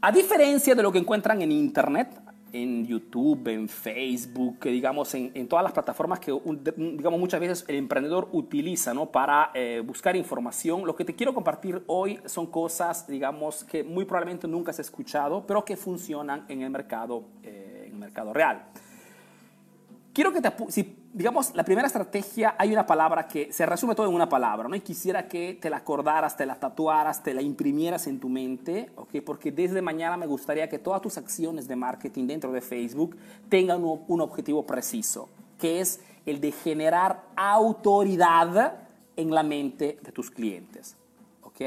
A diferencia de lo que encuentran en Internet, en YouTube, en Facebook, digamos, en, todas las plataformas que, digamos, muchas veces el emprendedor utiliza, ¿no? Para eh, buscar información. Lo que te quiero compartir hoy son cosas, digamos, que muy probablemente nunca has escuchado, pero que funcionan en el mercado, eh, en el mercado real. Quiero que te, si, digamos, la primera estrategia, hay una palabra que se resume todo en una palabra, ¿no? Y quisiera que te la acordaras, te la tatuaras, te la imprimieras en tu mente, ¿ok? Porque desde mañana me gustaría que todas tus acciones de marketing dentro de Facebook tengan un, objetivo preciso, que es el de generar autoridad en la mente de tus clientes, ¿ok?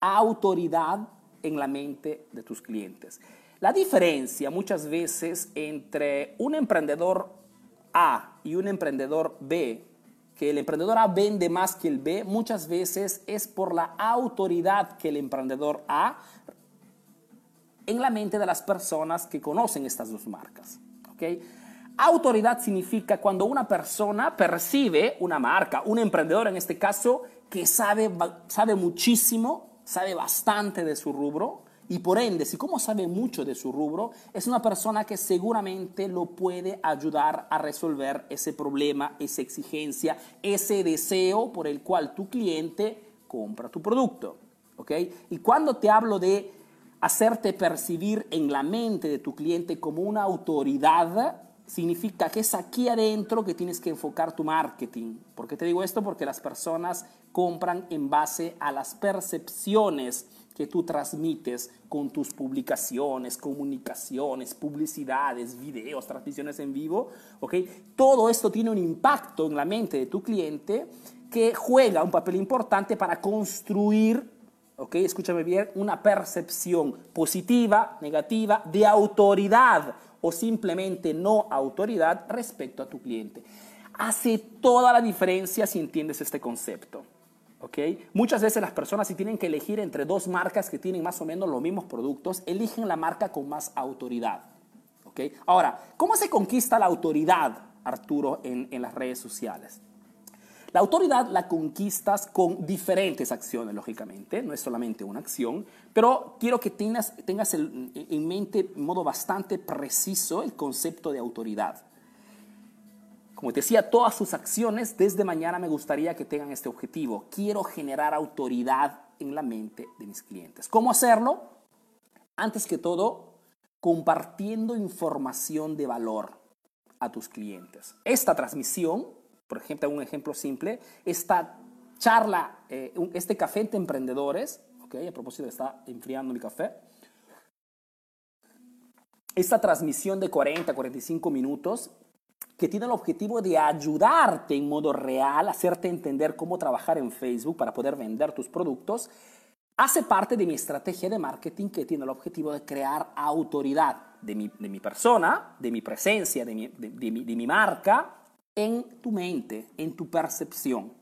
Autoridad en la mente de tus clientes. La diferencia muchas veces entre un emprendedor a y un emprendedor B, que el emprendedor A vende más que el B, muchas veces es por la autoridad que el emprendedor A en la mente de las personas que conocen estas dos marcas. ¿okay? Autoridad significa cuando una persona percibe una marca, un emprendedor en este caso, que sabe, sabe muchísimo, sabe bastante de su rubro, y por ende, si como sabe mucho de su rubro, es una persona que seguramente lo puede ayudar a resolver ese problema, esa exigencia, ese deseo por el cual tu cliente compra tu producto. ¿ok? Y cuando te hablo de hacerte percibir en la mente de tu cliente como una autoridad, significa que es aquí adentro que tienes que enfocar tu marketing. ¿Por qué te digo esto? Porque las personas compran en base a las percepciones que tú transmites con tus publicaciones, comunicaciones, publicidades, videos, transmisiones en vivo, ¿ok? Todo esto tiene un impacto en la mente de tu cliente que juega un papel importante para construir, ¿ok? Escúchame bien, una percepción positiva, negativa, de autoridad o simplemente no autoridad respecto a tu cliente. Hace toda la diferencia si entiendes este concepto. ¿Okay? Muchas veces las personas si tienen que elegir entre dos marcas que tienen más o menos los mismos productos, eligen la marca con más autoridad. ¿okay? Ahora, ¿cómo se conquista la autoridad, Arturo, en, en las redes sociales? La autoridad la conquistas con diferentes acciones, lógicamente, no es solamente una acción, pero quiero que tengas, tengas en mente de modo bastante preciso el concepto de autoridad. Como te decía, todas sus acciones desde mañana me gustaría que tengan este objetivo. Quiero generar autoridad en la mente de mis clientes. ¿Cómo hacerlo? Antes que todo, compartiendo información de valor a tus clientes. Esta transmisión, por ejemplo, un ejemplo simple, esta charla, eh, este café entre emprendedores, ok, a propósito está enfriando mi café, esta transmisión de 40, 45 minutos que tiene el objetivo de ayudarte en modo real, hacerte entender cómo trabajar en Facebook para poder vender tus productos, hace parte de mi estrategia de marketing que tiene el objetivo de crear autoridad de mi, de mi persona, de mi presencia, de mi, de, mi, de mi marca en tu mente, en tu percepción.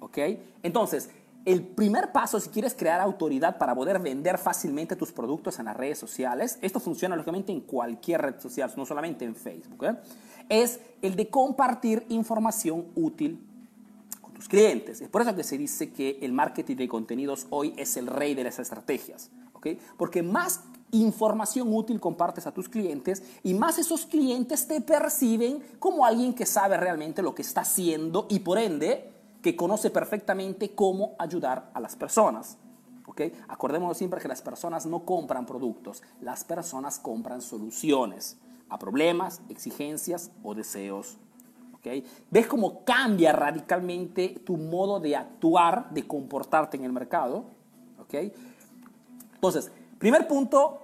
¿Ok? Entonces, el primer paso, si quieres crear autoridad para poder vender fácilmente tus productos en las redes sociales, esto funciona lógicamente en cualquier red social, no solamente en Facebook, ¿eh? es el de compartir información útil con tus clientes. Es por eso que se dice que el marketing de contenidos hoy es el rey de las estrategias, ¿ok? Porque más información útil compartes a tus clientes y más esos clientes te perciben como alguien que sabe realmente lo que está haciendo y por ende que conoce perfectamente cómo ayudar a las personas. ¿okay? Acordémonos siempre que las personas no compran productos, las personas compran soluciones a problemas, exigencias o deseos. ¿okay? ¿Ves cómo cambia radicalmente tu modo de actuar, de comportarte en el mercado? ¿okay? Entonces, primer punto,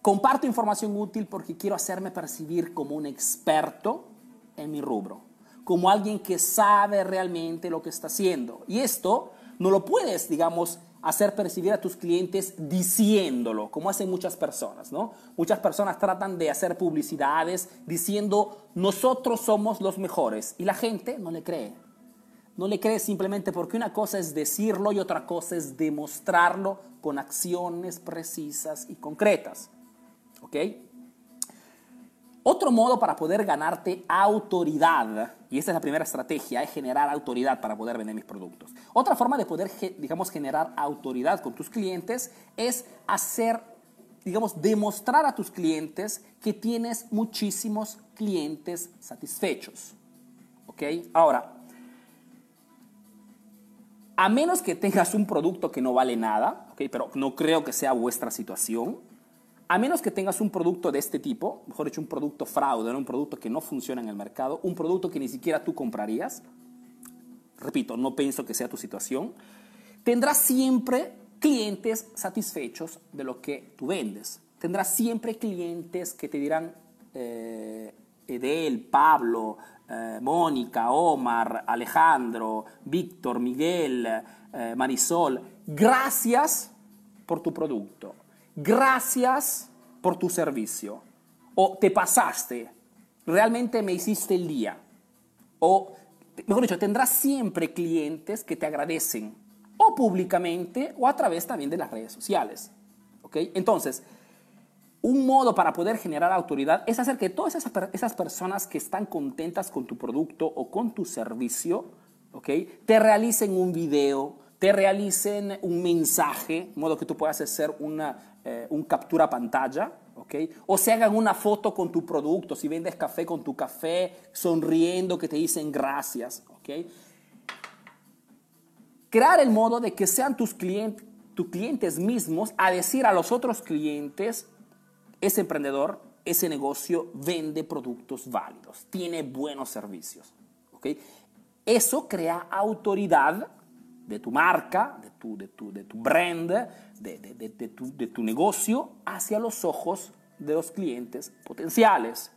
comparto información útil porque quiero hacerme percibir como un experto en mi rubro como alguien que sabe realmente lo que está haciendo. Y esto no lo puedes, digamos, hacer percibir a tus clientes diciéndolo, como hacen muchas personas, ¿no? Muchas personas tratan de hacer publicidades diciendo nosotros somos los mejores y la gente no le cree. No le cree simplemente porque una cosa es decirlo y otra cosa es demostrarlo con acciones precisas y concretas. ¿Ok? Otro modo para poder ganarte autoridad, y esta es la primera estrategia, es generar autoridad para poder vender mis productos. Otra forma de poder, digamos, generar autoridad con tus clientes es hacer, digamos, demostrar a tus clientes que tienes muchísimos clientes satisfechos. ¿Ok? Ahora, a menos que tengas un producto que no vale nada, ¿ok? Pero no creo que sea vuestra situación, a menos que tengas un producto de este tipo, mejor dicho, un producto fraude, un producto que no funciona en el mercado, un producto que ni siquiera tú comprarías, repito, no pienso que sea tu situación, tendrás siempre clientes satisfechos de lo que tú vendes. Tendrás siempre clientes que te dirán, eh, Edel, Pablo, eh, Mónica, Omar, Alejandro, Víctor, Miguel, eh, Marisol, gracias por tu producto gracias por tu servicio. O te pasaste, realmente me hiciste el día. O, mejor dicho, tendrás siempre clientes que te agradecen, o públicamente, o a través también de las redes sociales. ¿Ok? Entonces, un modo para poder generar autoridad es hacer que todas esas, esas personas que están contentas con tu producto o con tu servicio, ¿ok? Te realicen un video, te realicen un mensaje, de modo que tú puedas hacer una, eh, un captura pantalla, ¿ok? O se hagan una foto con tu producto, si vendes café con tu café, sonriendo, que te dicen gracias, ¿ok? Crear el modo de que sean tus clientes, tus clientes mismos a decir a los otros clientes, ese emprendedor, ese negocio vende productos válidos, tiene buenos servicios, ¿ok? Eso crea autoridad de tu marca, de tu, de tu, de tu brand, de, de, tu, de tu negocio hacia los ojos de los clientes potenciales.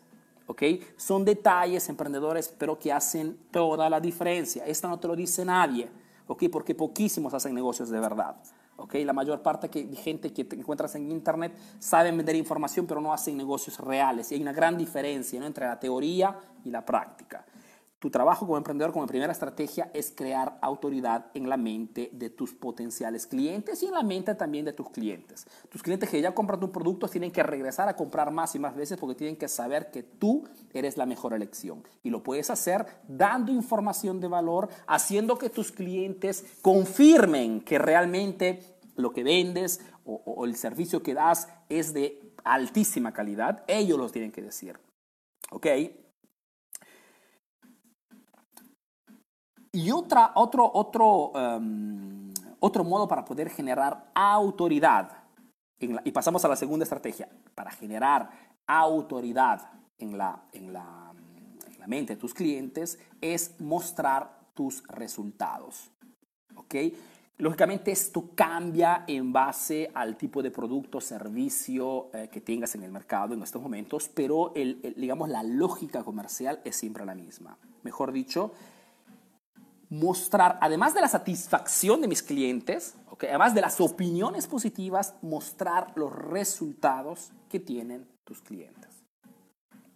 ¿ok? Son detalles, emprendedores, pero que hacen toda la diferencia. Esto no te lo dice nadie, ¿ok? Porque poquísimos hacen negocios de verdad. ¿ok? La mayor parte de gente que te encuentras en Internet saben vender información, pero no hacen negocios reales. Y hay una gran diferencia entre la teoría y la práctica. Tu trabajo como emprendedor, como primera estrategia, es crear autoridad en la mente de tus potenciales clientes y en la mente también de tus clientes. Tus clientes que ya compran tu producto tienen que regresar a comprar más y más veces porque tienen que saber que tú eres la mejor elección. Y lo puedes hacer dando información de valor, haciendo que tus clientes confirmen que realmente lo que vendes o, o el servicio que das es de altísima calidad. Ellos lo tienen que decir. ¿Ok? Y otra, otro, otro, em, otro modo para poder generar autoridad, y pasamos a la segunda estrategia, para generar autoridad en la, en la, en la mente de tus clientes, es mostrar tus resultados. ¿Ok? Lógicamente esto cambia en base al tipo de producto servicio eh, que tengas en el mercado en estos momentos, pero digamos, la lógica comercial es siempre la misma. Mejor dicho, mostrar, además de la satisfacción de mis clientes, okay, además de las opiniones positivas, mostrar los resultados que tienen tus clientes.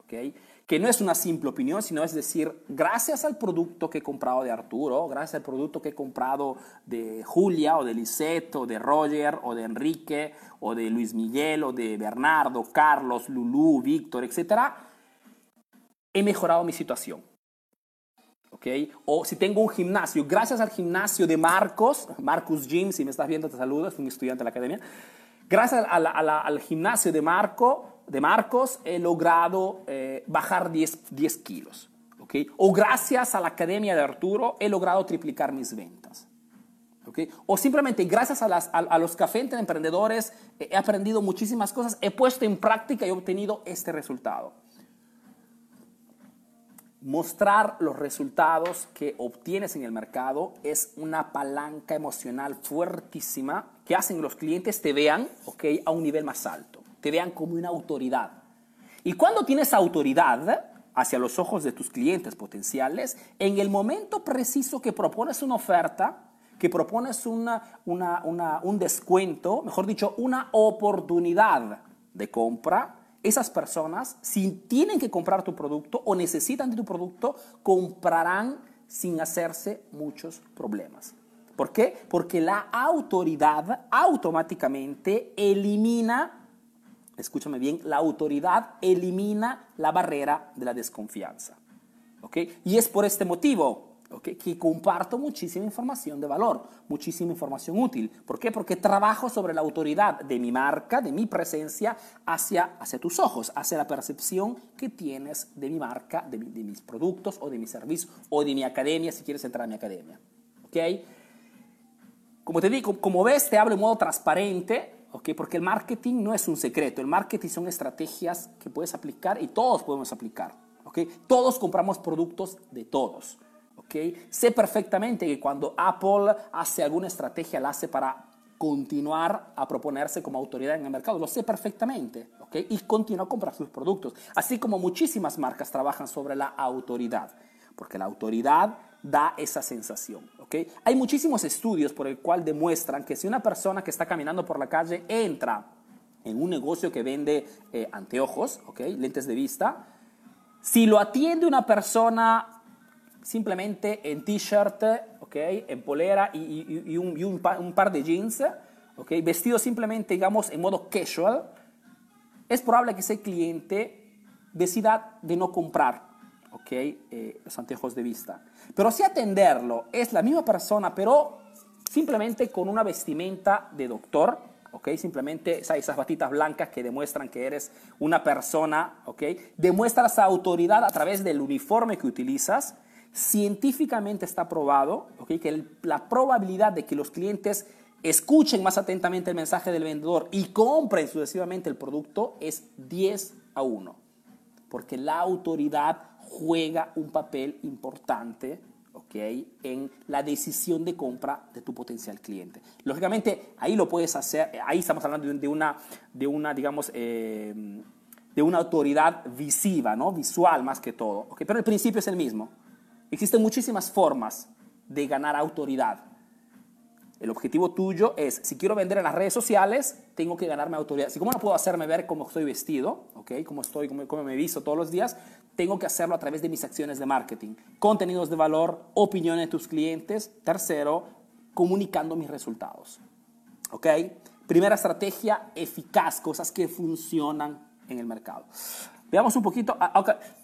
Okay? Que no es una simple opinión, sino es decir, gracias al producto que he comprado de Arturo, gracias al producto que he comprado de Julia o de Lisette o de Roger o de Enrique o de Luis Miguel o de Bernardo, Carlos, Lulú, Víctor, etc., he mejorado mi situación. O si tengo un gimnasio, gracias al gimnasio de Marcos, Marcus Gym, si me estás viendo te saludo, es un estudiante de la academia. Gracias al gimnasio de, Marco, de Marcos he logrado eh, bajar 10, 10 kilos. O gracias a la academia de Arturo he logrado triplicar mis ventas. O simplemente gracias a, las, a, los cafés emprendedores he aprendido muchísimas cosas, he puesto en práctica y he obtenido este resultado mostrar los resultados que obtienes en el mercado es una palanca emocional fuertísima que hacen que los clientes te vean okay, a un nivel más alto, te vean como una autoridad. Y cuando tienes autoridad hacia los ojos de tus clientes potenciales, en el momento preciso que propones una oferta, que propones una, un descuento, mejor dicho, una oportunidad de compra, esas personas, si tienen que comprar tu producto o necesitan de tu producto, comprarán sin hacerse muchos problemas. ¿Por qué? Porque la autoridad automáticamente elimina escúchame bien, la autoridad elimina la barrera de la desconfianza. ¿ok? Y es por este motivo ¿ok? que comparto muchísima información de valor, muchísima información útil. ¿Por qué? Porque trabajo sobre la autoridad de mi marca, de mi presencia hacia, hacia tus ojos, hacia la percepción que tienes de mi marca, de, de mis productos o de mi servicio o de mi academia, si quieres entrar a mi academia. ¿ok? Como te digo, como ves, te hablo de modo transparente, ¿ok? Porque el marketing no es un secreto, el marketing son estrategias que puedes aplicar y todos podemos aplicar, ¿ok? Todos compramos productos de todos, ¿ok? Sé perfectamente que cuando Apple hace alguna estrategia, la hace para continuar a proponerse como autoridad en el mercado. Lo sé perfectamente, ¿ok? Y continúa a comprar sus productos. Así como muchísimas marcas trabajan sobre la autoridad, porque la autoridad da esa sensación. ¿okay? Hay muchísimos estudios por el cual demuestran que si una persona que está caminando por la calle entra en un negocio que vende eh, anteojos, ¿okay? lentes de vista, si lo atiende una persona simplemente en t-shirt, ¿okay? en polera y, un, par de jeans, ¿okay? vestido simplemente, digamos, en modo casual, es probable que ese cliente decida de no comprar ¿ok? Eh, los anteojos de vista. Pero si atenderlo es la misma persona, pero simplemente con una vestimenta de doctor, ¿ok? Simplemente esas batitas blancas que demuestran que eres una persona, ¿ok? Demuestras autoridad a través del uniforme que utilizas. Científicamente está probado, ¿ok? Que la probabilidad de que los clientes escuchen más atentamente el mensaje del vendedor y compren sucesivamente el producto es 10 a 1. Porque la autoridad juega un papel importante ¿okay? en la decisión de compra de tu potencial cliente. Lógicamente, ahí lo puedes hacer, ahí estamos hablando de una, de una digamos, eh, de una autoridad visiva, ¿no? visual más que todo. ¿okay? Pero el principio es el mismo. Existen muchísimas formas de ganar autoridad. El objetivo tuyo es, si quiero vender en las redes sociales, tengo que ganarme autoridad. Si cómo no puedo hacerme ver cómo estoy vestido, ¿okay? cómo estoy, cómo, cómo me visto todos los días, tengo que hacerlo a través de mis acciones de marketing. Contenidos de valor, opiniones de tus clientes. Tercero, comunicando mis resultados. ¿Ok? Primera estrategia, eficaz, cosas que funcionan en el mercado. Veamos un poquito. Ah.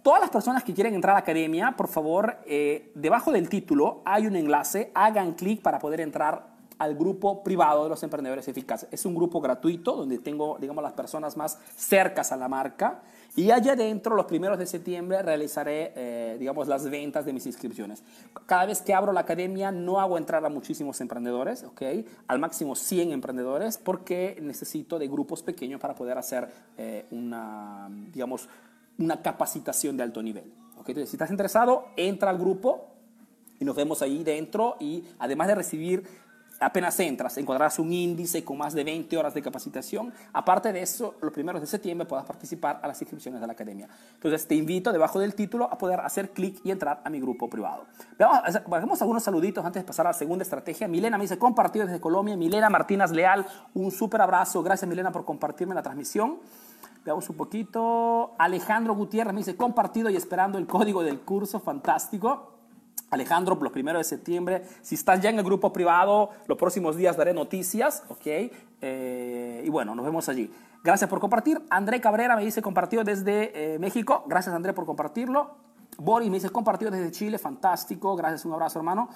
Todas las personas que quieren entrar a la academia, por favor, eh, debajo del título hay un enlace. Hagan clic para poder entrar al grupo privado de los emprendedores eficaces. Es un grupo gratuito donde tengo, digamos, las personas más cercas a la marca. Y allá adentro, los primeros de septiembre, realizaré, eh, digamos, las ventas de mis inscripciones. Cada vez que abro la academia, no hago entrar a muchísimos emprendedores, ¿ok? Al máximo 100 emprendedores, porque necesito de grupos pequeños para poder hacer eh, una, digamos, una capacitación de alto nivel. ¿ok? Entonces, si estás interesado, entra al grupo y nos vemos ahí dentro y además de recibir apenas entras, encontrarás un índice con más de 20 horas de capacitación. Aparte de eso, los primeros de septiembre podrás participar a las inscripciones de la academia. Entonces, te invito debajo del título a poder hacer clic y entrar a mi grupo privado. Veamos, algunos saluditos antes de pasar a la segunda estrategia. Milena me dice, compartido desde Colombia. Milena Martínez Leal, un súper abrazo. Gracias, Milena, por compartirme la transmisión. Veamos un poquito. Alejandro Gutiérrez me dice, compartido y esperando el código del curso. Fantástico. Alejandro, los primeros de septiembre. Si estás ya en el grupo privado, los próximos días daré noticias, ¿ok? Eh, y bueno, nos vemos allí. Gracias por compartir. André Cabrera me dice compartido desde eh, México. Gracias, André, por compartirlo. Boris me dice compartido desde Chile. Fantástico. Gracias, un abrazo, hermano.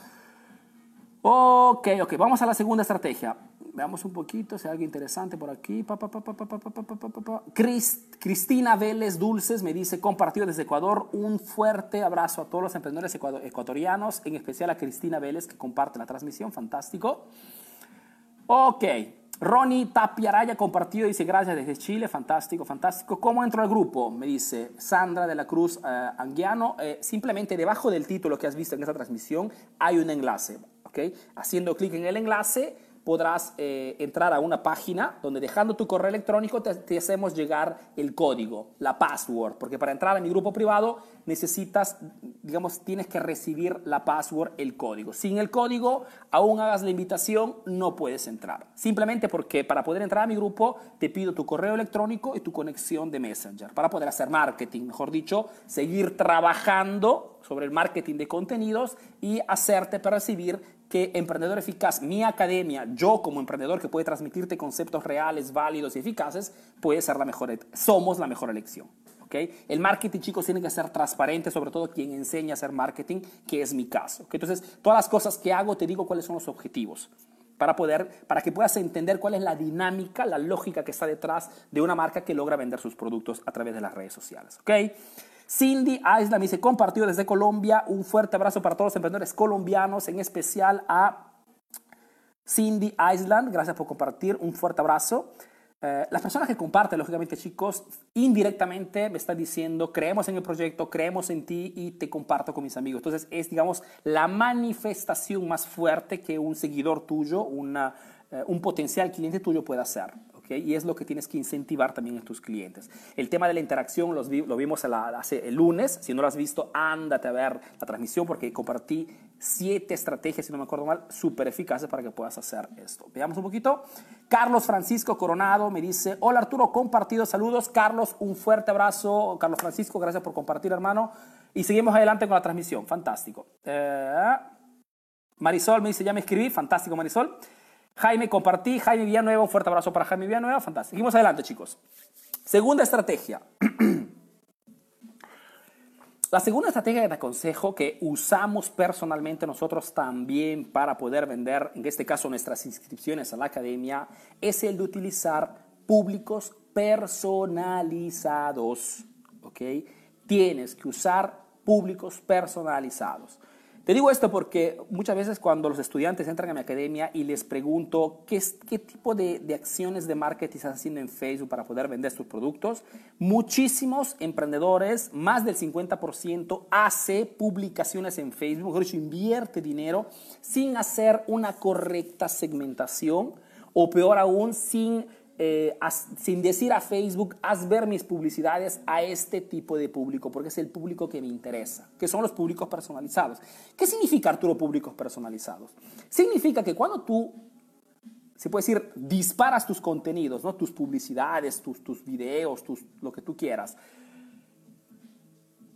Ok, ok. Vamos a la segunda estrategia. Veamos un poquito si hay algo interesante por aquí. Cristina Vélez Dulces me dice, compartido desde Ecuador, un fuerte abrazo a todos los emprendedores ecuatorianos, en especial a Cristina Vélez que comparte la transmisión, fantástico. Ok, Ronnie Tapiaraya compartido, dice gracias desde Chile, fantástico, fantástico. ¿Cómo entro al grupo? Me dice Sandra de la Cruz uh, Anguiano. Eh, simplemente debajo del título que has visto en esta transmisión hay un enlace, ¿ok? Haciendo clic en el enlace podrás eh, entrar a una página donde dejando tu correo electrónico te, te, hacemos llegar el código, la password, porque para entrar a mi grupo privado necesitas, digamos, tienes que recibir la password, el código. Sin el código, aún hagas la invitación, no puedes entrar. Simplemente porque para poder entrar a mi grupo te pido tu correo electrónico y tu conexión de Messenger, para poder hacer marketing, mejor dicho, seguir trabajando sobre el marketing de contenidos y hacerte percibir que Emprendedor Eficaz, mi academia, yo como emprendedor que puede transmitirte conceptos reales, válidos y eficaces, puede ser la mejor, somos la mejor elección. ¿Okay? El marketing, chicos, tiene que ser transparente, sobre todo quien enseña a hacer marketing, que es mi caso. ¿okay? Entonces, todas las cosas que hago, te digo cuáles son los objetivos para, poder, para que puedas entender cuál es la dinámica, la lógica que está detrás de una marca que logra vender sus productos a través de las redes sociales. ¿ok? Cindy Isla me dice, compartido desde Colombia, un fuerte abrazo para todos los emprendedores colombianos, en especial a Cindy Island, gracias por compartir, un fuerte abrazo. Eh, las personas que comparten, lógicamente chicos, indirectamente me están diciendo, creemos en el proyecto, creemos en ti y te comparto con mis amigos. Entonces es, digamos, la manifestación más fuerte que un seguidor tuyo, una, eh, un potencial cliente tuyo puede hacer. Y es lo que tienes que incentivar también en tus clientes. El tema de la interacción lo vimos hace el lunes. Si no lo has visto, ándate a ver la transmisión porque compartí siete estrategias, si no me acuerdo mal, súper eficaces para que puedas hacer esto. Veamos un poquito. Carlos Francisco Coronado me dice, hola Arturo, compartido, saludos. Carlos, un fuerte abrazo. Carlos Francisco, gracias por compartir, hermano. Y seguimos adelante con la transmisión. Fantástico. Eh, Marisol me dice, ya me escribí. Fantástico, Marisol. Jaime, compartí. Jaime Villanueva, un fuerte abrazo para Jaime Villanueva. Fantástico. Seguimos adelante, chicos. Segunda estrategia. La segunda estrategia que te aconsejo que usamos personalmente nosotros también para poder vender, en este caso nuestras inscripciones a la academia, es el de utilizar públicos personalizados. ¿Ok? Tienes que usar públicos personalizados. Te digo esto porque muchas veces cuando los estudiantes entran a mi academia y les pregunto qué, qué tipo de, acciones de marketing estás haciendo en Facebook para poder vender tus productos, muchísimos emprendedores, más del 50%, hace publicaciones en Facebook, mejor dicho, invierte dinero sin hacer una correcta segmentación o peor aún, sin eh, sin decir a Facebook, haz ver mis publicidades a este tipo de público, porque es el público que me interesa, que son los públicos personalizados. ¿Qué significa, Arturo, públicos personalizados? Significa que cuando tú, se puede decir, disparas tus contenidos, ¿no? tus publicidades, tus, tus videos, tus, lo que tú quieras,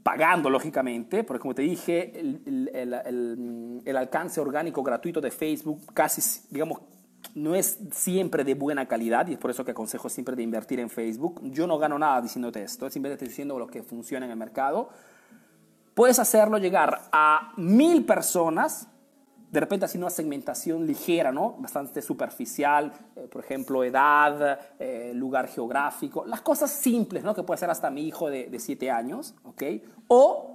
pagando lógicamente, porque como te dije, el, el, el, alcance orgánico gratuito de Facebook casi, digamos, no es siempre de buena calidad y es por eso que aconsejo siempre de invertir en Facebook. Yo no gano nada diciéndote esto, simplemente estoy diciendo lo que funciona en el mercado. Puedes hacerlo llegar a mil personas, de repente haciendo una segmentación ligera, ¿no? Bastante superficial, eh, por ejemplo, edad, eh, lugar geográfico, las cosas simples, ¿no? Que puede ser hasta mi hijo de, siete años, ¿ok? O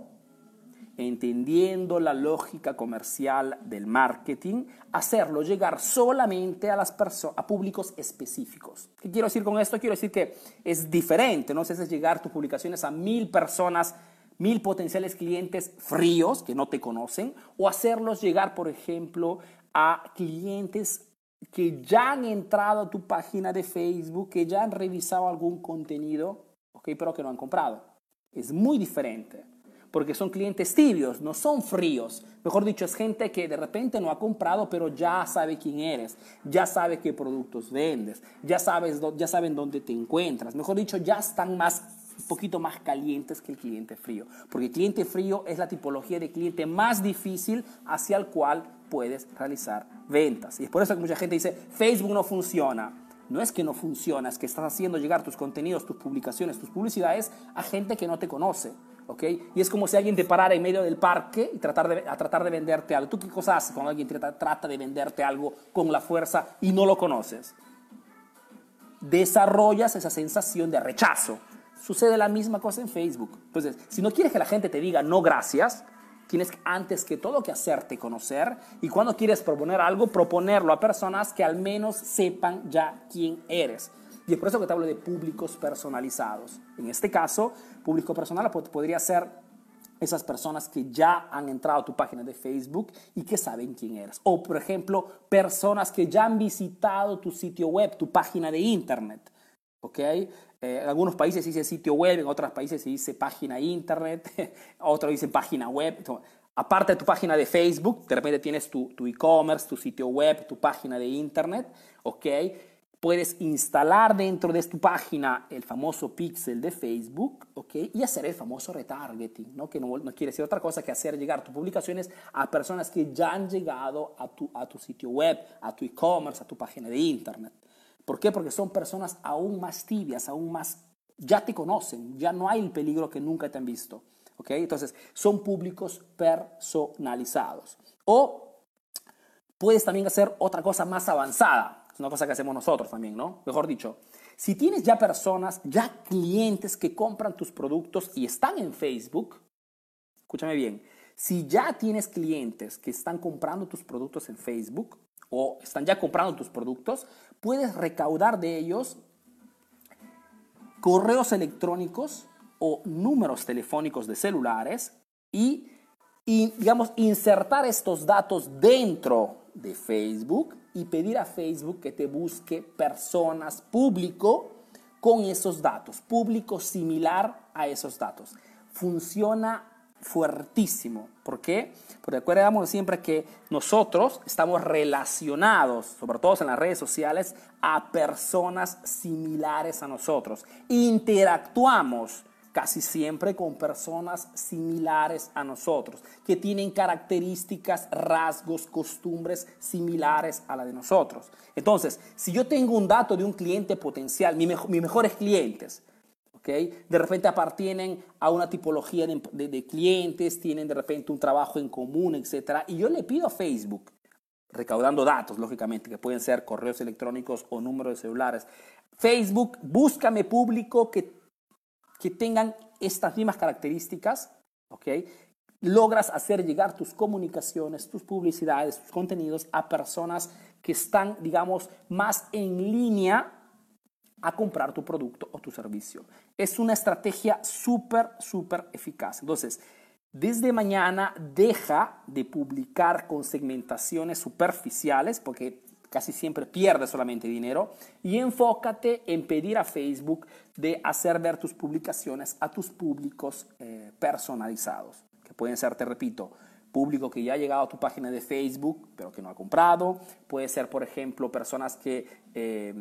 entendiendo la lógica comercial del marketing, hacerlo llegar solamente a las a públicos específicos. ¿Qué quiero decir con esto? Quiero decir que es diferente, no sé si llegar tus publicaciones a mil personas, mil potenciales clientes fríos que no te conocen, o hacerlos llegar, por ejemplo, a clientes que ya han entrado a tu página de Facebook, que ya han revisado algún contenido, okay, pero que no han comprado. Es muy diferente porque son clientes tibios, no son fríos. Mejor dicho, es gente que de repente no ha comprado, pero ya sabe quién eres, ya sabe qué productos vendes, ya, sabes, ya saben dónde te encuentras. Mejor dicho, ya están más un poquito más calientes que el cliente frío, porque el cliente frío es la tipología de cliente más difícil hacia el cual puedes realizar ventas. Y es por eso que mucha gente dice, Facebook no funciona. No es que no funciona, es que estás haciendo llegar tus contenidos, tus publicaciones, tus publicidades a gente que no te conoce. Y es como si alguien te parara en medio del parque y tratar de, a tratar de venderte algo. ¿Tú qué cosa haces cuando alguien trata, trata de venderte algo con la fuerza y no lo conoces? Desarrollas esa sensación de rechazo. Sucede la misma cosa en Facebook. Entonces, si no quieres que la gente te diga no gracias, tienes antes que todo que hacerte conocer y cuando quieres proponer algo, proponerlo a personas que al menos sepan ya quién eres. Y es por eso que te hablo de públicos personalizados. En este caso, público personal podría ser esas personas que ya han entrado a tu página de Facebook y que saben quién eres. O, por ejemplo, personas que ya han visitado tu sitio web, tu página de internet. ¿Ok? Eh, en algunos países se dice sitio web, en otros países se dice página internet, otros dicen página web. aparte de tu página de Facebook, de repente tienes tu e-commerce, tu, sitio web, tu página de internet, ¿ok? Puedes instalar dentro de tu página el famoso pixel de Facebook ¿okay? y hacer el famoso retargeting, ¿no? que no, no, quiere decir otra cosa que hacer llegar tus publicaciones a personas que ya han llegado a tu, a tu sitio web, a tu e-commerce, a tu página de internet. ¿Por qué? Porque son personas aún más tibias, aún más, ya te conocen, ya no hay el peligro que nunca te han visto. ¿okay? Entonces, son públicos personalizados. O puedes también hacer otra cosa más avanzada es una cosa que hacemos nosotros también, ¿no? Mejor dicho, si tienes ya personas, ya clientes que compran tus productos y están en Facebook, escúchame bien, si ya tienes clientes que están comprando tus productos en Facebook o están ya comprando tus productos, puedes recaudar de ellos correos electrónicos o números telefónicos de celulares y, digamos, insertar estos datos dentro de Facebook y pedir a Facebook que te busque personas público con esos datos, público similar a esos datos. Funciona fuertísimo. ¿Por qué? Porque recuerdamos siempre que nosotros estamos relacionados, sobre todo en las redes sociales, a personas similares a nosotros. Interactuamos casi siempre con personas similares a nosotros, que tienen características, rasgos, costumbres similares a la de nosotros. Entonces, si yo tengo un dato de un cliente potencial, mis mejores clientes, ¿okay? de repente apartienen a una tipología de, de clientes, tienen de repente un trabajo en común, etc. Y yo le pido a Facebook, recaudando datos, lógicamente, que pueden ser correos electrónicos o números de celulares. Facebook, búscame público que que tengan estas mismas características, ¿ok? Logras hacer llegar tus comunicaciones, tus publicidades, tus contenidos a personas que están, digamos, más en línea a comprar tu producto o tu servicio. Es una estrategia súper, súper eficaz. Entonces, desde mañana deja de publicar con segmentaciones superficiales, porque casi siempre pierdes solamente dinero y enfócate en pedir a Facebook de hacer ver tus publicaciones a tus públicos eh, personalizados, que pueden ser, te repito, público que ya ha llegado a tu página de Facebook pero que no ha comprado, puede ser, por ejemplo, personas que eh,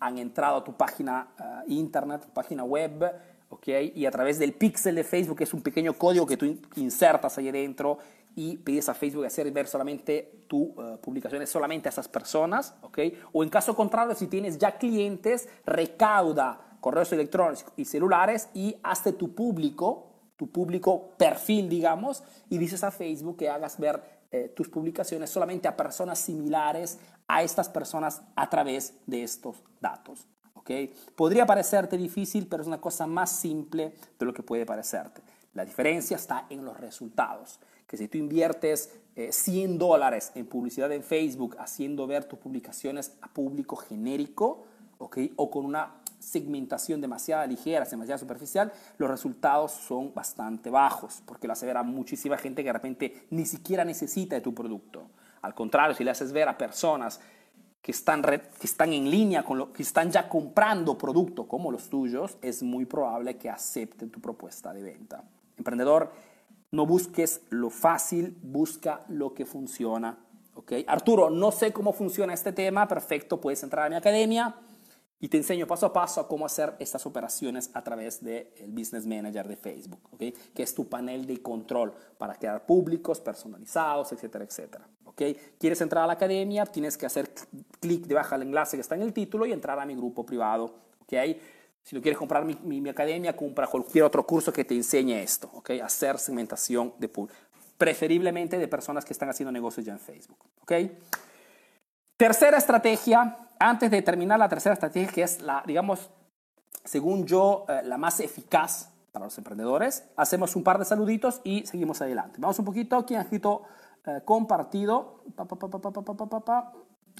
han entrado a tu página uh, internet, tu página web, ¿okay? y a través del pixel de Facebook, que es un pequeño código que tú insertas ahí dentro, y pides a Facebook hacer ver solamente tu uh, publicaciones solamente a esas personas, ¿ok? O en caso contrario, si tienes ya clientes, recauda correos electrónicos y celulares y hazte tu público, tu público perfil, digamos, y dices a Facebook que hagas ver eh, tus publicaciones solamente a personas similares a estas personas a través de estos datos. ¿ok? Podría parecerte difícil, pero es una cosa más simple de lo que puede parecerte. La diferencia está en los resultados que si tú inviertes 100 eh, dólares en publicidad en Facebook haciendo ver tus publicaciones a público genérico, ¿okay? o con una segmentación demasiado ligera, demasiado superficial, los resultados son bastante bajos, porque lo hace ver a muchísima gente que de repente ni siquiera necesita de tu producto. Al contrario, si le haces ver a personas que están, que están en línea con lo que están ya comprando producto como los tuyos, es muy probable que acepten tu propuesta de venta. Emprendedor, no busques lo fácil, busca lo que funciona. ¿okay? Arturo, no sé cómo funciona este tema, perfecto, puedes entrar a mi academia y te enseño paso a paso a cómo hacer estas operaciones a través del Business Manager de Facebook, ¿okay? que es tu panel de control para crear públicos, personalizados, etcétera, etcétera. ¿okay? ¿Quieres entrar a la academia? Tienes que hacer clic debajo del enlace que está en el título y entrar a mi grupo privado. ¿okay? Si no quieres comprar mi, mi, academia, compra cualquier otro curso que te enseñe esto, ¿ok? Hacer segmentación de pool. Preferiblemente de personas que están haciendo negocios ya en Facebook, ¿ok? Tercera estrategia, antes de terminar la tercera estrategia, que es la, digamos, según yo, eh, la más eficaz para los emprendedores, hacemos un par de saluditos y seguimos adelante. Vamos un poquito, ¿quién ha escrito eh, compartido?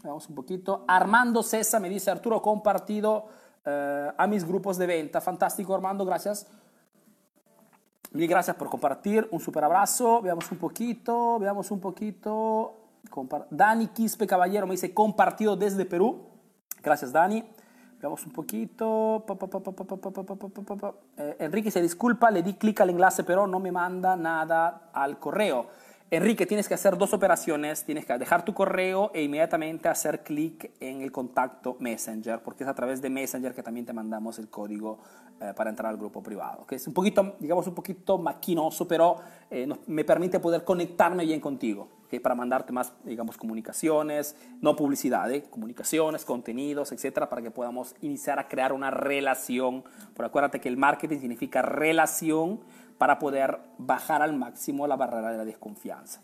Vamos un poquito. Armando César me dice, Arturo, compartido eh, a mis grupos de venta. Fantástico, Armando, gracias. Mil gracias por compartir. Un super abrazo. Veamos un poquito, veamos un poquito. Dani Quispe Caballero me dice compartido desde Perú. Gracias, Dani. Veamos un poquito. Enrique se disculpa, le di clic al enlace, pero no me manda nada al correo. Enrique, tienes que hacer dos operaciones, tienes que dejar tu correo e inmediatamente hacer clic en el contacto Messenger, porque es a través de Messenger que también te mandamos el código eh, para entrar al grupo privado, que es un poquito, digamos, un poquito maquinoso, pero eh, me permite poder conectarme bien contigo, ¿okay? para mandarte más, digamos, comunicaciones, no publicidad, ¿eh? comunicaciones, contenidos, etcétera, para que podamos iniciar a crear una relación. Pero acuérdate que el marketing significa relación para poder bajar al máximo la barrera de la desconfianza.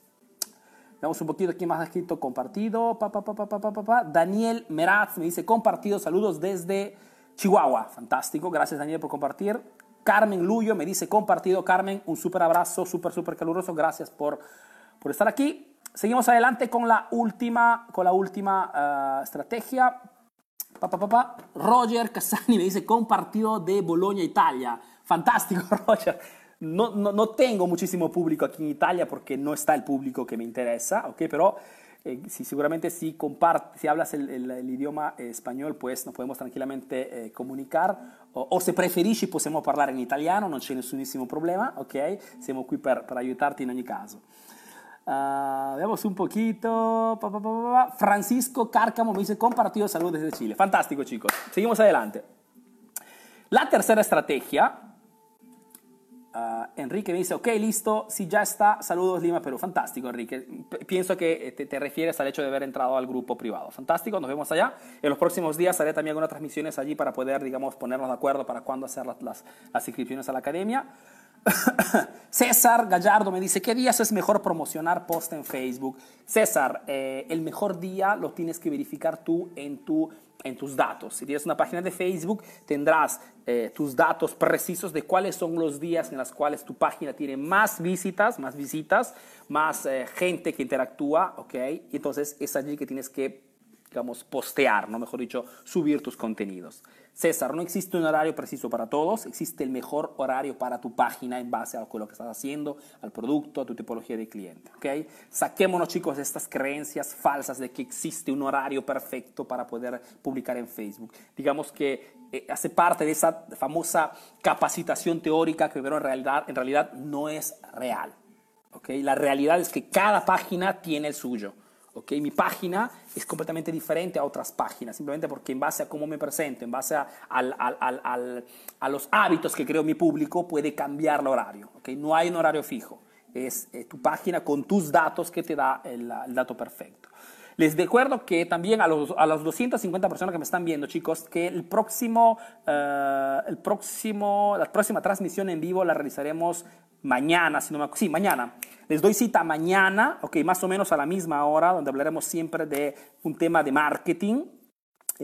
Veamos un poquito aquí más escrito compartido. Pa, Daniel Meraz me dice compartido. Saludos desde Chihuahua. Fantástico. Gracias Daniel por compartir. Carmen Luyo me dice compartido. Carmen, un súper abrazo, súper, súper caluroso. Gracias por, por estar aquí. Seguimos adelante con la última, con la última uh, estrategia. Pa, Roger Casani me dice compartido de Bologna, Italia. Fantástico, Roger no, no, tengo muchísimo público aquí en Italia porque no está el público que me interesa, ¿ok? Pero eh, si seguramente si, comparte, si hablas el, idioma español, pues nos podemos tranquilamente eh, comunicar. O, o, se preferisci possiamo parlare in italiano, non c'è nessunissimo problema, ok? Siamo qui per, per aiutarti in ogni caso. Uh, veamos un poquito. Pa, pa, pa, Francisco Cárcamo me dice compartido saludos desde Chile. Fantástico, chicos. Seguimos adelante. La tercera estrategia Uh, Enrique me dice, ok, listo, si ya está, saludos Lima, Perú. Fantástico, Enrique. pienso que eh, te, refieres al hecho de haber entrado al grupo privado. Fantástico, nos vemos allá. En los próximos días haré también algunas transmisiones allí para poder, digamos, ponernos de acuerdo para cuándo hacer las, las, las inscripciones a la academia. César Gallardo me dice, ¿qué días es mejor promocionar post en Facebook? César, eh, el mejor día lo tienes que verificar tú en tu en tus datos. Si tienes una página de Facebook, tendrás eh, tus datos precisos de cuáles son los días en los cuales tu página tiene más visitas, más visitas, más eh, gente que interactúa, ¿ok? Entonces es allí que tienes que, digamos, postear, ¿no? Mejor dicho, subir tus contenidos. César, no existe un horario preciso para todos, existe el mejor horario para tu página en base a lo que estás haciendo, al producto, a tu tipología de cliente. ¿okay? Saquémonos, chicos, de estas creencias falsas de que existe un horario perfecto para poder publicar en Facebook. Digamos que eh, hace parte de esa famosa capacitación teórica que pero en realidad, en realidad no es real. ¿okay? La realidad es que cada página tiene el suyo. ¿Okay? Mi página es completamente diferente a otras páginas, simplemente porque en base a cómo me presento, en base a, los hábitos que creo mi público, puede cambiar el horario. ¿okay? No hay un horario fijo, es eh, tu página con tus datos que te da el dato perfecto. Les recuerdo que también a los, a los 250 personas que me están viendo, chicos, que el próximo, uh, el próximo, la próxima transmisión en vivo la realizaremos mañana, si no me sí, mañana. Les doy cita mañana, ok, más o menos a la misma hora, donde hablaremos siempre de un tema de marketing.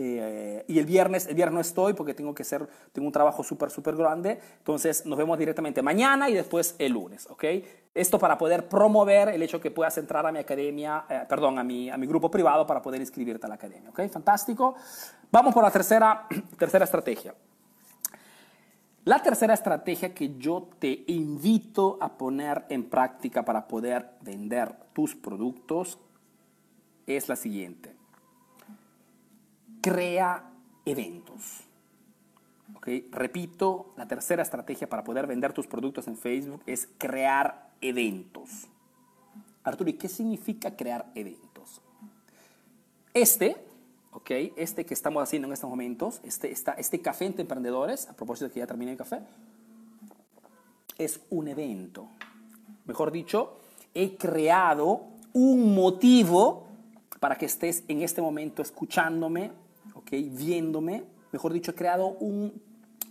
Eh, y el viernes, el viernes no estoy porque tengo que hacer, tengo un trabajo súper, súper grande. Entonces nos vemos directamente mañana y después el lunes, ¿ok? Esto para poder promover el hecho que puedas entrar a mi academia, eh, perdón, a mi, a mi grupo privado para poder inscribirte a la academia, ¿ok? Fantástico. Vamos por la tercera, tercera estrategia. La tercera estrategia que yo te invito a poner en práctica para poder vender tus productos es la siguiente. Crea eventos. ¿Okay? Repito, la tercera estrategia para poder vender tus productos en Facebook es crear eventos. Arturo, ¿y qué significa crear eventos? Este ¿ok? Este que estamos haciendo en estos momentos, este, este café entre emprendedores, a propósito de que ya terminé el café, es un evento. Mejor dicho, he creado un motivo para que estés en este momento escuchándome, Viéndome. Mejor dicho, he creado un,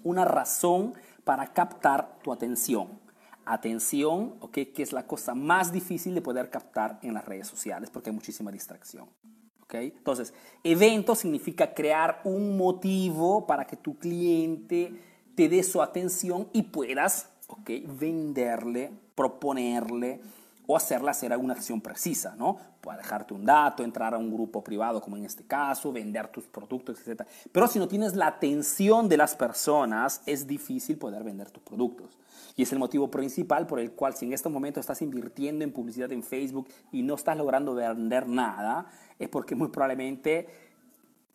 una razón para captar tu atención. Atención, ¿ok? Que es la cosa más difícil de poder captar en las redes sociales porque hay muchísima distracción. Entonces, evento significa crear un motivo para que tu cliente te dé su atención y puedas venderle, proponerle o hacerle hacer alguna acción precisa, ¿no? Puede dejarte un dato, entrar a un grupo privado como en este caso, vender tus productos, etc. Pero si no tienes la atención de las personas, es difícil poder vender tus productos. Y es el motivo principal por el cual si en este momento estás invirtiendo en publicidad en Facebook y no estás logrando vender nada, es porque muy probablemente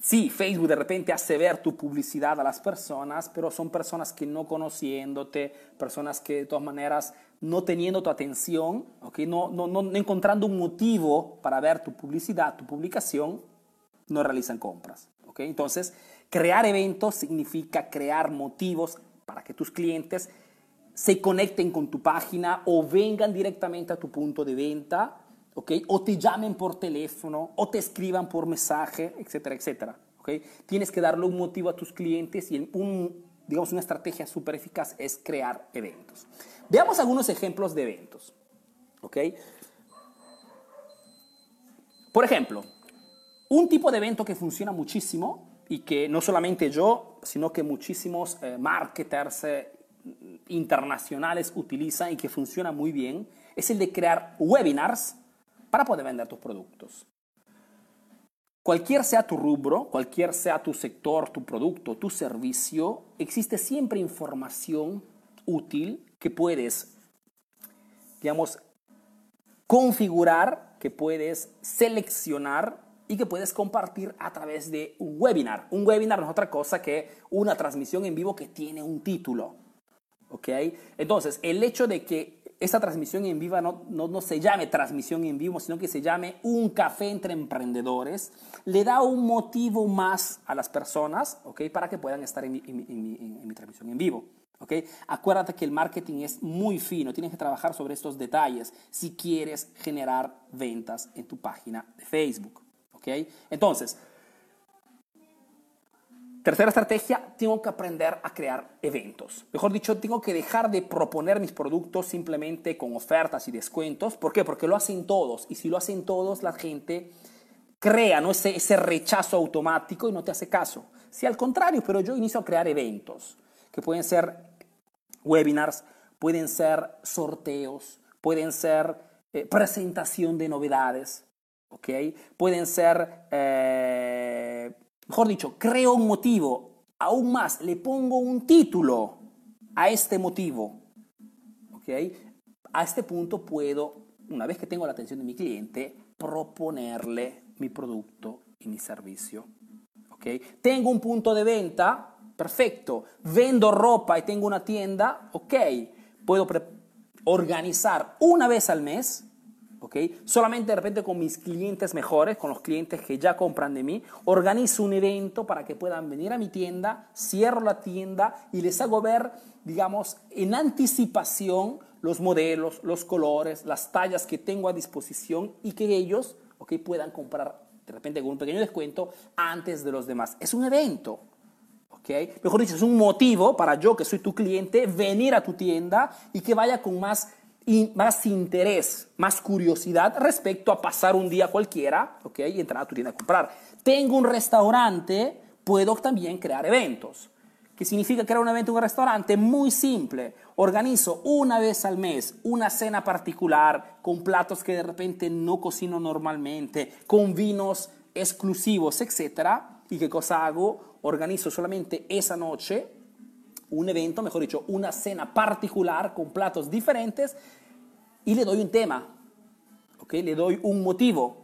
Sí, Facebook de repente hace ver tu publicidad a las personas, pero son personas que no conociéndote, personas que de todas maneras no teniendo tu atención, ¿okay? no, no, no encontrando un motivo para ver tu publicidad, tu publicación, no realizan compras. ¿okay? Entonces, crear eventos significa crear motivos para que tus clientes se conecten con tu página o vengan directamente a tu punto de venta ¿okay? o te llamen por teléfono, o te escriban por mensaje, etcétera, etcétera. ¿okay? Tienes que darle un motivo a tus clientes y un, digamos, una estrategia súper eficaz es crear eventos. Veamos algunos ejemplos de eventos. ¿okay? Por ejemplo, un tipo de evento que funciona muchísimo y que no solamente yo, sino que muchísimos eh, marketers eh, internacionales utilizan y que funciona muy bien, es el de crear webinars para poder vender tus productos. Cualquier sea tu rubro, cualquier sea tu sector, tu producto, tu servicio, existe siempre información útil que puedes, digamos, configurar, que puedes seleccionar y que puedes compartir a través de un webinar. Un webinar no es otra cosa que una transmisión en vivo que tiene un título. ¿Ok? Entonces, el hecho de que esta transmisión en vivo no, no, se llame transmisión en vivo, sino que se llame un café entre emprendedores, le da un motivo más a las personas ¿okay? para que puedan estar en mi, en mi, transmisión en vivo. Acuérdate que el marketing es muy fino, tienes que trabajar sobre estos detalles si quieres generar ventas en tu página de Facebook. ¿okay? Entonces, Tercera estrategia, tengo que aprender a crear eventos. Mejor dicho, tengo que dejar de proponer mis productos simplemente con ofertas y descuentos. ¿Por qué? Porque lo hacen todos. Y si lo hacen todos, la gente crea ¿no? ese, ese rechazo automático y no te hace caso. Si al contrario, pero yo inicio a crear eventos, que pueden ser webinars, pueden ser sorteos, pueden ser eh, presentación de novedades, ¿ok? Pueden ser... Eh, mejor dicho, creo un motivo, aún más, le pongo un título a este motivo. ¿Ok? A este punto puedo, una vez que tengo la atención de mi cliente, proponerle mi producto y mi servicio. ¿Ok? Tengo un punto de venta, perfecto. Vendo ropa y tengo una tienda, ok. Puedo organizar una vez al mes Solamente de repente con mis clientes mejores, con los clientes que ya compran de mí, organizo un evento para que puedan venir a mi tienda, cierro la tienda y les hago ver, digamos, en anticipación los modelos, los colores, las tallas que tengo a disposición y que ellos, puedan comprar de repente con un pequeño descuento antes de los demás. Es un evento, Mejor dicho, es un motivo para yo, que soy tu cliente, venir a tu tienda y que vaya con más y más interés, más curiosidad respecto a pasar un día cualquiera ¿ok? y entrar a tu tienda a comprar. Tengo un restaurante, puedo también crear eventos. ¿Qué significa crear un evento en un restaurante? Muy simple. Organizo una vez al mes una cena particular con platos que de repente no cocino normalmente, con vinos exclusivos, etc. ¿Y qué cosa hago? Organizo solamente esa noche un evento, mejor dicho, una cena particular con platos diferentes y le doy un tema, ¿ok? Le doy un motivo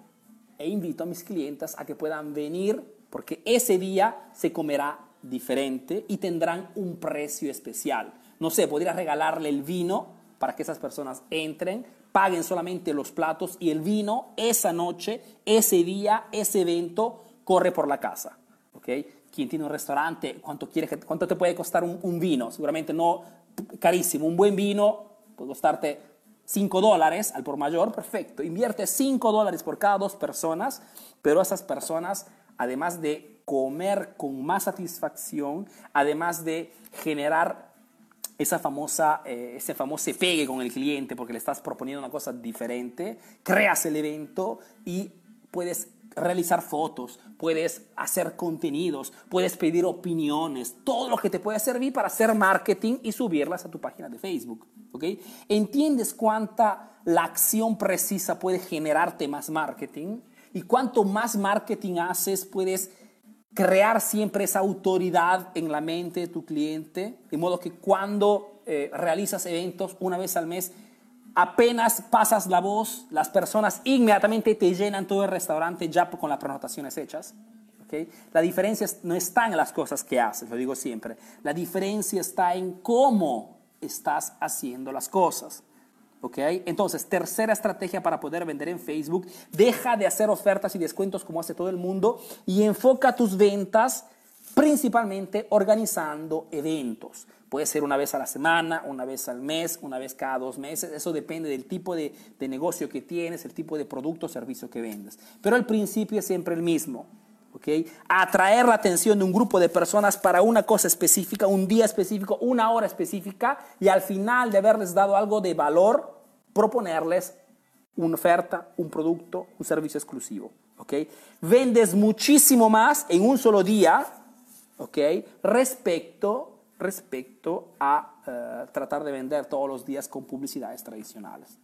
e invito a mis clientes a que puedan venir porque ese día se comerá diferente y tendrán un precio especial. No sé, podría regalarle el vino para que esas personas entren, paguen solamente los platos y el vino esa noche, ese día, ese evento corre por la casa. ¿Ok? quien tiene un restaurante, ¿cuánto, quiere, cuánto te puede costar un, vino? Seguramente no carísimo. Un buen vino puede costarte 5 dólares al por mayor, perfecto. Invierte 5 dólares por cada dos personas, pero esas personas, además de comer con más satisfacción, además de generar esa famosa, eh, ese famoso pegue con el cliente porque le estás proponiendo una cosa diferente, creas el evento y puedes realizar fotos, puedes hacer contenidos, puedes pedir opiniones, todo lo que te puede servir para hacer marketing y subirlas a tu página de Facebook. ¿okay? ¿Entiendes cuánta la acción precisa puede generarte más marketing? Y cuanto más marketing haces, puedes crear siempre esa autoridad en la mente de tu cliente, de modo que cuando eh, realizas eventos una vez al mes, apenas pasas la voz, las personas inmediatamente te llenan todo el restaurante ya con las prenotaciones hechas. ¿okay? La diferencia no está en las cosas que haces, lo digo siempre. La diferencia está en cómo estás haciendo las cosas. ¿Ok? Entonces, tercera estrategia para poder vender en Facebook, deja de hacer ofertas y descuentos como hace todo el mundo y enfoca tus ventas principalmente organizando eventos. Puede ser una vez a la semana, una vez al mes, una vez cada dos meses. Eso depende del tipo de, de negocio que tienes, el tipo de producto o servicio que vendes. Pero el principio es siempre el mismo. ¿okay? Atraer la atención de un grupo de personas para una cosa específica, un día específico, una hora específica y al final de haberles dado algo de valor, proponerles una oferta, un producto, un servicio exclusivo. ¿okay? Vendes muchísimo más en un solo día ¿okay? respecto, respecto a uh, tratar de vender todos los días con publicidades tradicionales.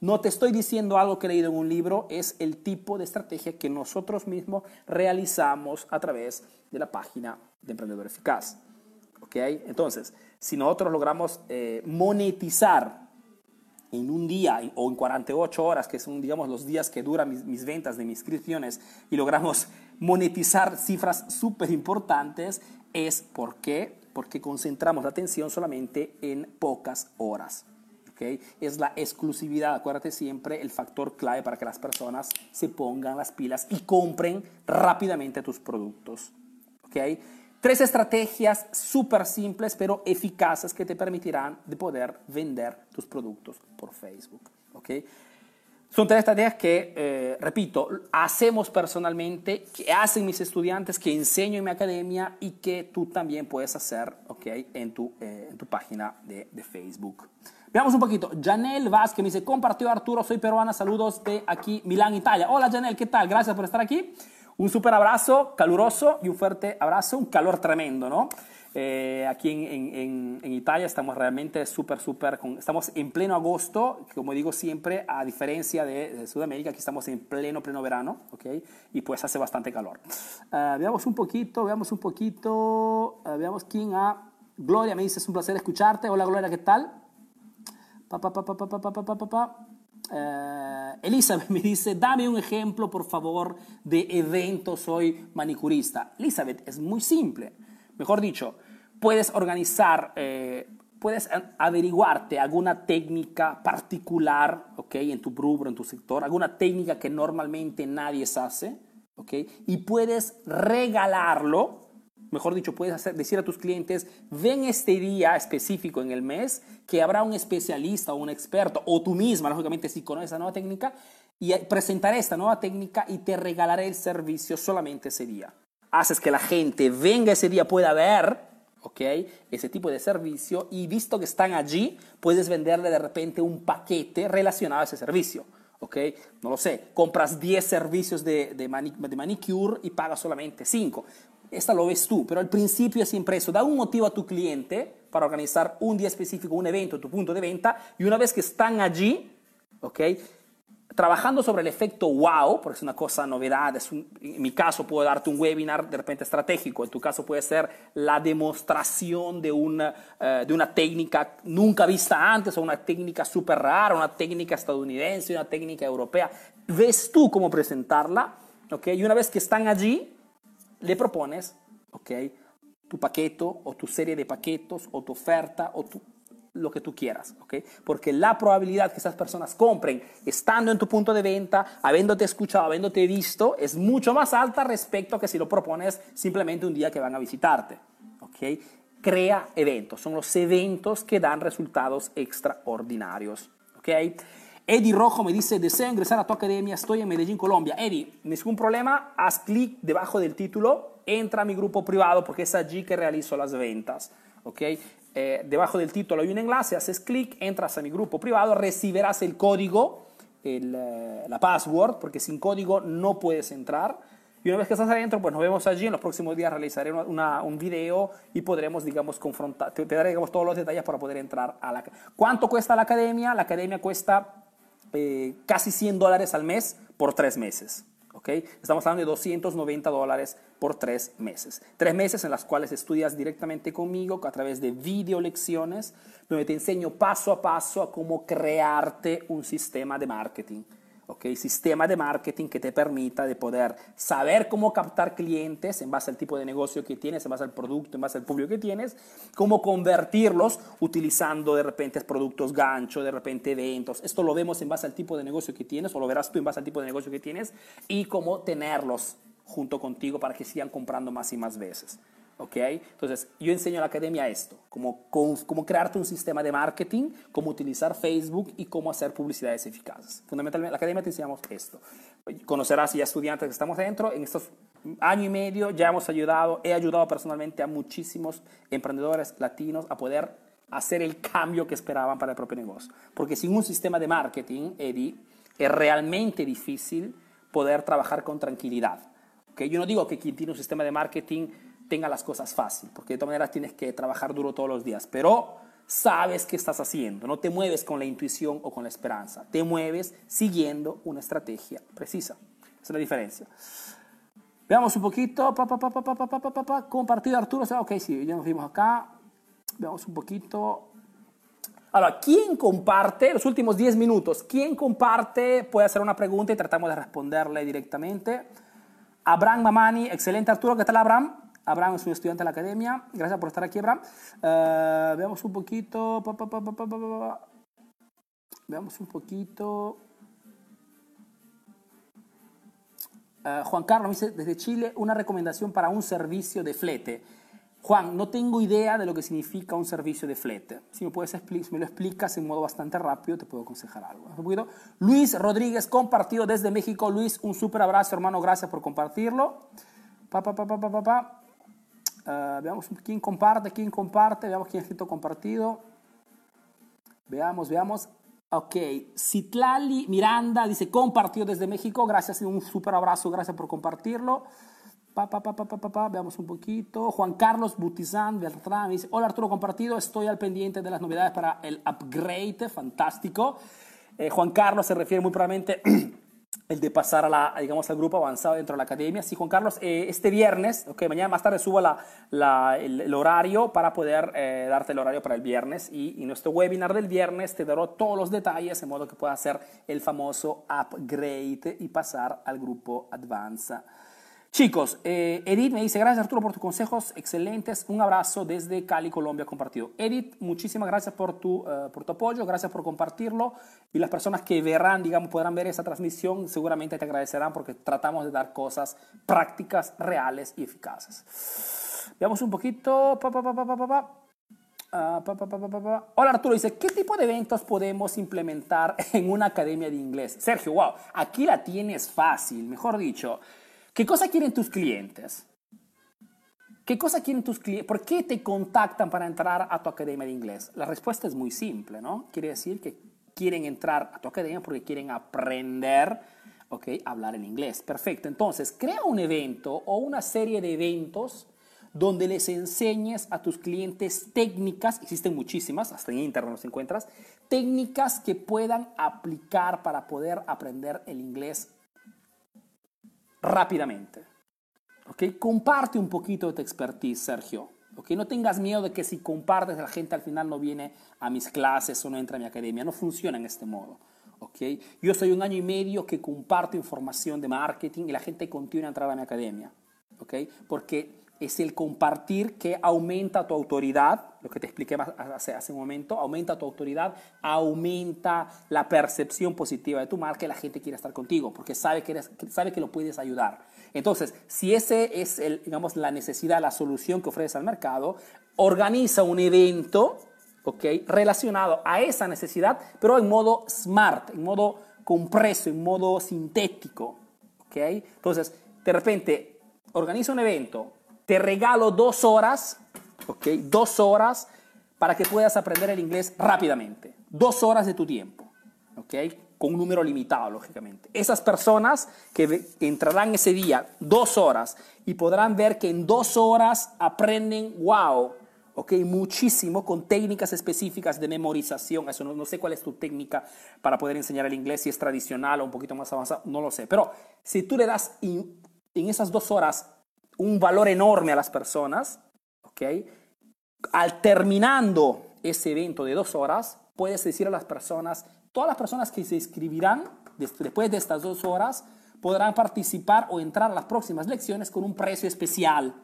No te estoy diciendo algo que he leído en un libro, es el tipo de estrategia que nosotros mismos realizamos a través de la página de Emprendedor Eficaz. Entonces, si nosotros logramos eh, monetizar en un día o en 48 horas, que son, digamos, los días que duran mis, mis ventas de mis inscripciones, y logramos monetizar cifras súper importantes, es porque, porque concentramos la atención solamente en pocas horas. Es la exclusividad, acuérdate siempre, el factor clave para que las personas se pongan las pilas y compren rápidamente tus productos. ¿okay? Tres estrategias súper simples pero eficaces que te permitirán de poder vender tus productos por Facebook. ¿okay? Son tres estrategias que, eh, repito, hacemos personalmente, que hacen mis estudiantes, que enseño en mi academia y que tú también puedes hacer okay, en, tu, eh, en tu página de, de Facebook. Veamos un poquito. Janel Vázquez me dice, compartió Arturo, soy peruana, saludos de aquí, Milán, Italia. Hola Janel, ¿qué tal? Gracias por estar aquí. Un súper abrazo, caluroso y un fuerte abrazo, un calor tremendo, ¿no? Eh, aquí en, en, en, Italia estamos realmente súper, súper, estamos en pleno agosto, como digo siempre, a diferencia de, Sudamérica, aquí estamos en pleno, pleno verano, ¿ok? Y pues hace bastante calor. Uh, veamos un poquito, veamos un poquito, uh, veamos quién ha... Gloria me dice, es un placer escucharte. Hola Gloria, ¿qué tal? Elizabeth me dice, dame un ejemplo, por favor, de evento, soy manicurista. Elizabeth, es muy simple. Mejor dicho, puedes organizar, eh, puedes averiguarte alguna técnica particular, ¿ok? En tu rubro, en tu sector, alguna técnica que normalmente nadie hace, ¿ok? Y puedes regalarlo Mejor dicho, puedes decir a tus clientes, ven este día específico en el mes que habrá un especialista o un experto, o tú misma, lógicamente, si conoces esa nueva técnica, y presentaré esta nueva técnica y te regalaré el servicio solamente ese día. Haces que la gente venga ese día, pueda ver, ¿ok? Ese tipo de servicio y visto que están allí, puedes venderle de repente un paquete relacionado a ese servicio. ¿ok? No lo sé, compras 10 servicios de, de, manicure y pagas solamente 5 esta lo ves tú, pero al principio es siempre eso. Da un motivo a tu cliente para organizar un día específico, un evento, tu punto de venta, y una vez que están allí, ¿ok? Trabajando sobre el efecto wow, porque es una cosa novedad, es en mi caso puedo darte un webinar de repente estratégico, en tu caso puede ser la demostración de una, uh, de una técnica nunca vista antes, o una técnica súper rara, una técnica estadounidense, una técnica europea. Ves tú cómo presentarla, ¿ok? Y una vez que están allí, le propones, ¿ok? Tu paquete o tu serie de paquetos o tu oferta o tu, lo que tú quieras, ¿ok? Porque la probabilidad que esas personas compren estando en tu punto de venta, habiéndote escuchado, habiéndote visto, es mucho más alta respecto a que si lo propones simplemente un día que van a visitarte, ¿ok? Crea eventos, son los eventos que dan resultados extraordinarios, ¿ok? Eddie Rojo me dice, deseo ingresar a tu academia, estoy en Medellín, Colombia. Eddie, ningún problema, haz clic debajo del título, entra a mi grupo privado porque es allí que realizo las ventas. ¿ok? Eh, debajo del título hay un enlace, haces clic, entras a mi grupo privado, recibirás el código, el, eh, la password, porque sin código no puedes entrar. Y una vez que estás adentro, pues nos vemos allí. En los próximos días realizaré una, un video y podremos, digamos, confrontar, te, te daré digamos, todos los detalles para poder entrar a la... ¿Cuánto cuesta la academia? La academia cuesta eh, casi 100 dólares al mes por tres meses. Estamos hablando de 290 dólares por tres meses. Tres meses en las cuales estudias directamente conmigo a través de video lecciones, donde te enseño paso a paso a cómo crearte un sistema de marketing. Okay, sistema de marketing que te permita de poder saber cómo captar clientes en base al tipo de negocio que tienes, en base al producto, en base al público que tienes, cómo convertirlos utilizando de repente productos gancho, de repente eventos. Esto lo vemos en base al tipo de negocio que tienes o lo verás tú en base al tipo de negocio que tienes y cómo tenerlos junto contigo para que sigan comprando más y más veces. ¿Ok? Entonces, yo enseño a la academia esto, cómo, cómo, crearte un sistema de marketing, cómo utilizar Facebook y cómo hacer publicidades eficaces. Fundamentalmente, la academia te enseñamos esto. Conocerás ya estudiantes que estamos dentro, en estos año y medio ya hemos ayudado, he ayudado personalmente a muchísimos emprendedores latinos a poder hacer el cambio que esperaban para el propio negocio. Porque sin un sistema de marketing, Eddie, es realmente difícil poder trabajar con tranquilidad. ¿okay? Yo no digo que quien tiene un sistema de marketing tenga las cosas fácil, porque de todas maneras tienes que trabajar duro todos los días, pero sabes qué estás haciendo, no te mueves con la intuición o con la esperanza, te mueves siguiendo una estrategia precisa. Esa es la diferencia. Veamos un poquito, pa, pa, pa, pa, pa, pa, pa, pa, compartido Arturo, ok, sí, ya nos vimos acá, veamos un poquito. Ahora, ¿quién comparte los últimos 10 minutos? ¿Quién comparte? Puede hacer una pregunta y tratamos de responderle directamente. Abraham Mamani, excelente Arturo, ¿qué tal Abraham? Abraham es un estudiante de la academia. Gracias por estar aquí, Abraham. Uh, veamos un poquito. Pa, veamos un poquito. Uh, Juan Carlos dice desde Chile una recomendación para un servicio de flete. Juan, no tengo idea de lo que significa un servicio de flete. Si me, lo explicas en modo bastante rápido, te puedo aconsejar algo. Luis Rodríguez, compartido desde México. Luis, un súper abrazo, hermano. Gracias por compartirlo. Pa, pa, pa, pa, pa, pa. Uh, veamos quién comparte, quién comparte, veamos quién ha escrito compartido. Veamos, veamos. Ok, Citlali Miranda dice compartido desde México, gracias, un súper abrazo, gracias por compartirlo. Pa, pa, pa, veamos un poquito. Juan Carlos Butizán Beltrán dice, hola Arturo compartido, estoy al pendiente de las novedades para el upgrade, fantástico. Eh, Juan Carlos se refiere muy probablemente el de pasar a la, digamos, al grupo avanzado dentro de la academia. Sí, Juan Carlos, eh, este viernes, ok, mañana más tarde subo la, la, el, horario para poder eh, darte el horario para el viernes y, en nuestro webinar del viernes te daré todos los detalles en modo que puedas hacer el famoso upgrade y pasar al grupo Advance. Chicos, eh, Edith me dice, gracias Arturo por tus consejos excelentes. Un abrazo desde Cali, Colombia, compartido. Edith, muchísimas gracias por tu, uh, por tu apoyo, gracias por compartirlo. Y las personas que verán, digamos, podrán ver esa transmisión, seguramente te agradecerán porque tratamos de dar cosas prácticas, reales y eficaces. Veamos un poquito. Hola Arturo, dice, ¿qué tipo de eventos podemos implementar en una academia de inglés? Sergio, wow, aquí la tienes fácil, mejor dicho. ¿Qué cosa quieren tus clientes? ¿Qué cosa quieren tus clientes? ¿Por qué te contactan para entrar a tu academia de inglés? La respuesta es muy simple, ¿no? Quiere decir que quieren entrar a tu academia porque quieren aprender, ¿ok? Hablar en inglés. Perfecto. Entonces, crea un evento o una serie de eventos donde les enseñes a tus clientes técnicas, existen muchísimas, hasta en internet los encuentras, técnicas que puedan aplicar para poder aprender el inglés rápidamente. ¿ok? Comparte un poquito de tu expertise, Sergio. ¿ok? No tengas miedo de que si compartes la gente al final no viene a mis clases o no entra a mi academia. No funciona en este modo. ¿ok? Yo soy un año y medio que comparto información de marketing y la gente continúa a entrar a mi academia. ¿ok? Porque es el compartir que aumenta tu autoridad, lo que te expliqué hace, hace un momento, aumenta tu autoridad, aumenta la percepción positiva de tu marca y la gente quiere estar contigo porque sabe que, eres, que lo puedes ayudar. Entonces, si ese es el, digamos, la necesidad, la solución que ofreces al mercado, organiza un evento ¿okay? relacionado a esa necesidad, pero en modo smart, en modo compreso, en modo sintético. ¿okay? Entonces, de repente, organiza un evento, te regalo dos horas, ¿ok? Dos horas para que puedas aprender el inglés rápidamente. Dos horas de tu tiempo, ¿ok? Con un número limitado, lógicamente. Esas personas que entrarán ese día dos horas y podrán ver que en dos horas aprenden, wow, ¿ok? Muchísimo con técnicas específicas de memorización. Eso no, no, sé cuál es tu técnica para poder enseñar el inglés, si es tradicional o un poquito más avanzado, no lo sé. Pero si tú le das en esas dos horas un valor enorme a las personas, ¿ok? Al terminando ese evento de dos horas, puedes decir a las personas, todas las personas que se inscribirán después de estas dos horas, podrán participar o entrar a las próximas lecciones con un precio especial.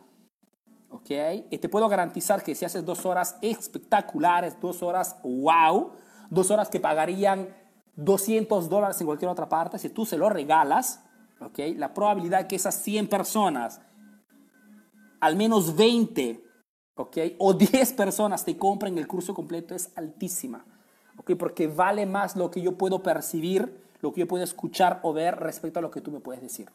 ¿Ok? Y te puedo garantizar que si haces dos horas espectaculares, dos horas wow, dos horas que pagarían 200 dólares en cualquier otra parte, si tú se lo regalas, ¿ok? La probabilidad que esas 100 personas, al menos 20, ¿ok? O 10 personas te compren el curso completo es altísima, ¿ok? Porque vale más lo que yo puedo percibir, lo que yo puedo escuchar o ver respecto a lo que tú me puedes decir.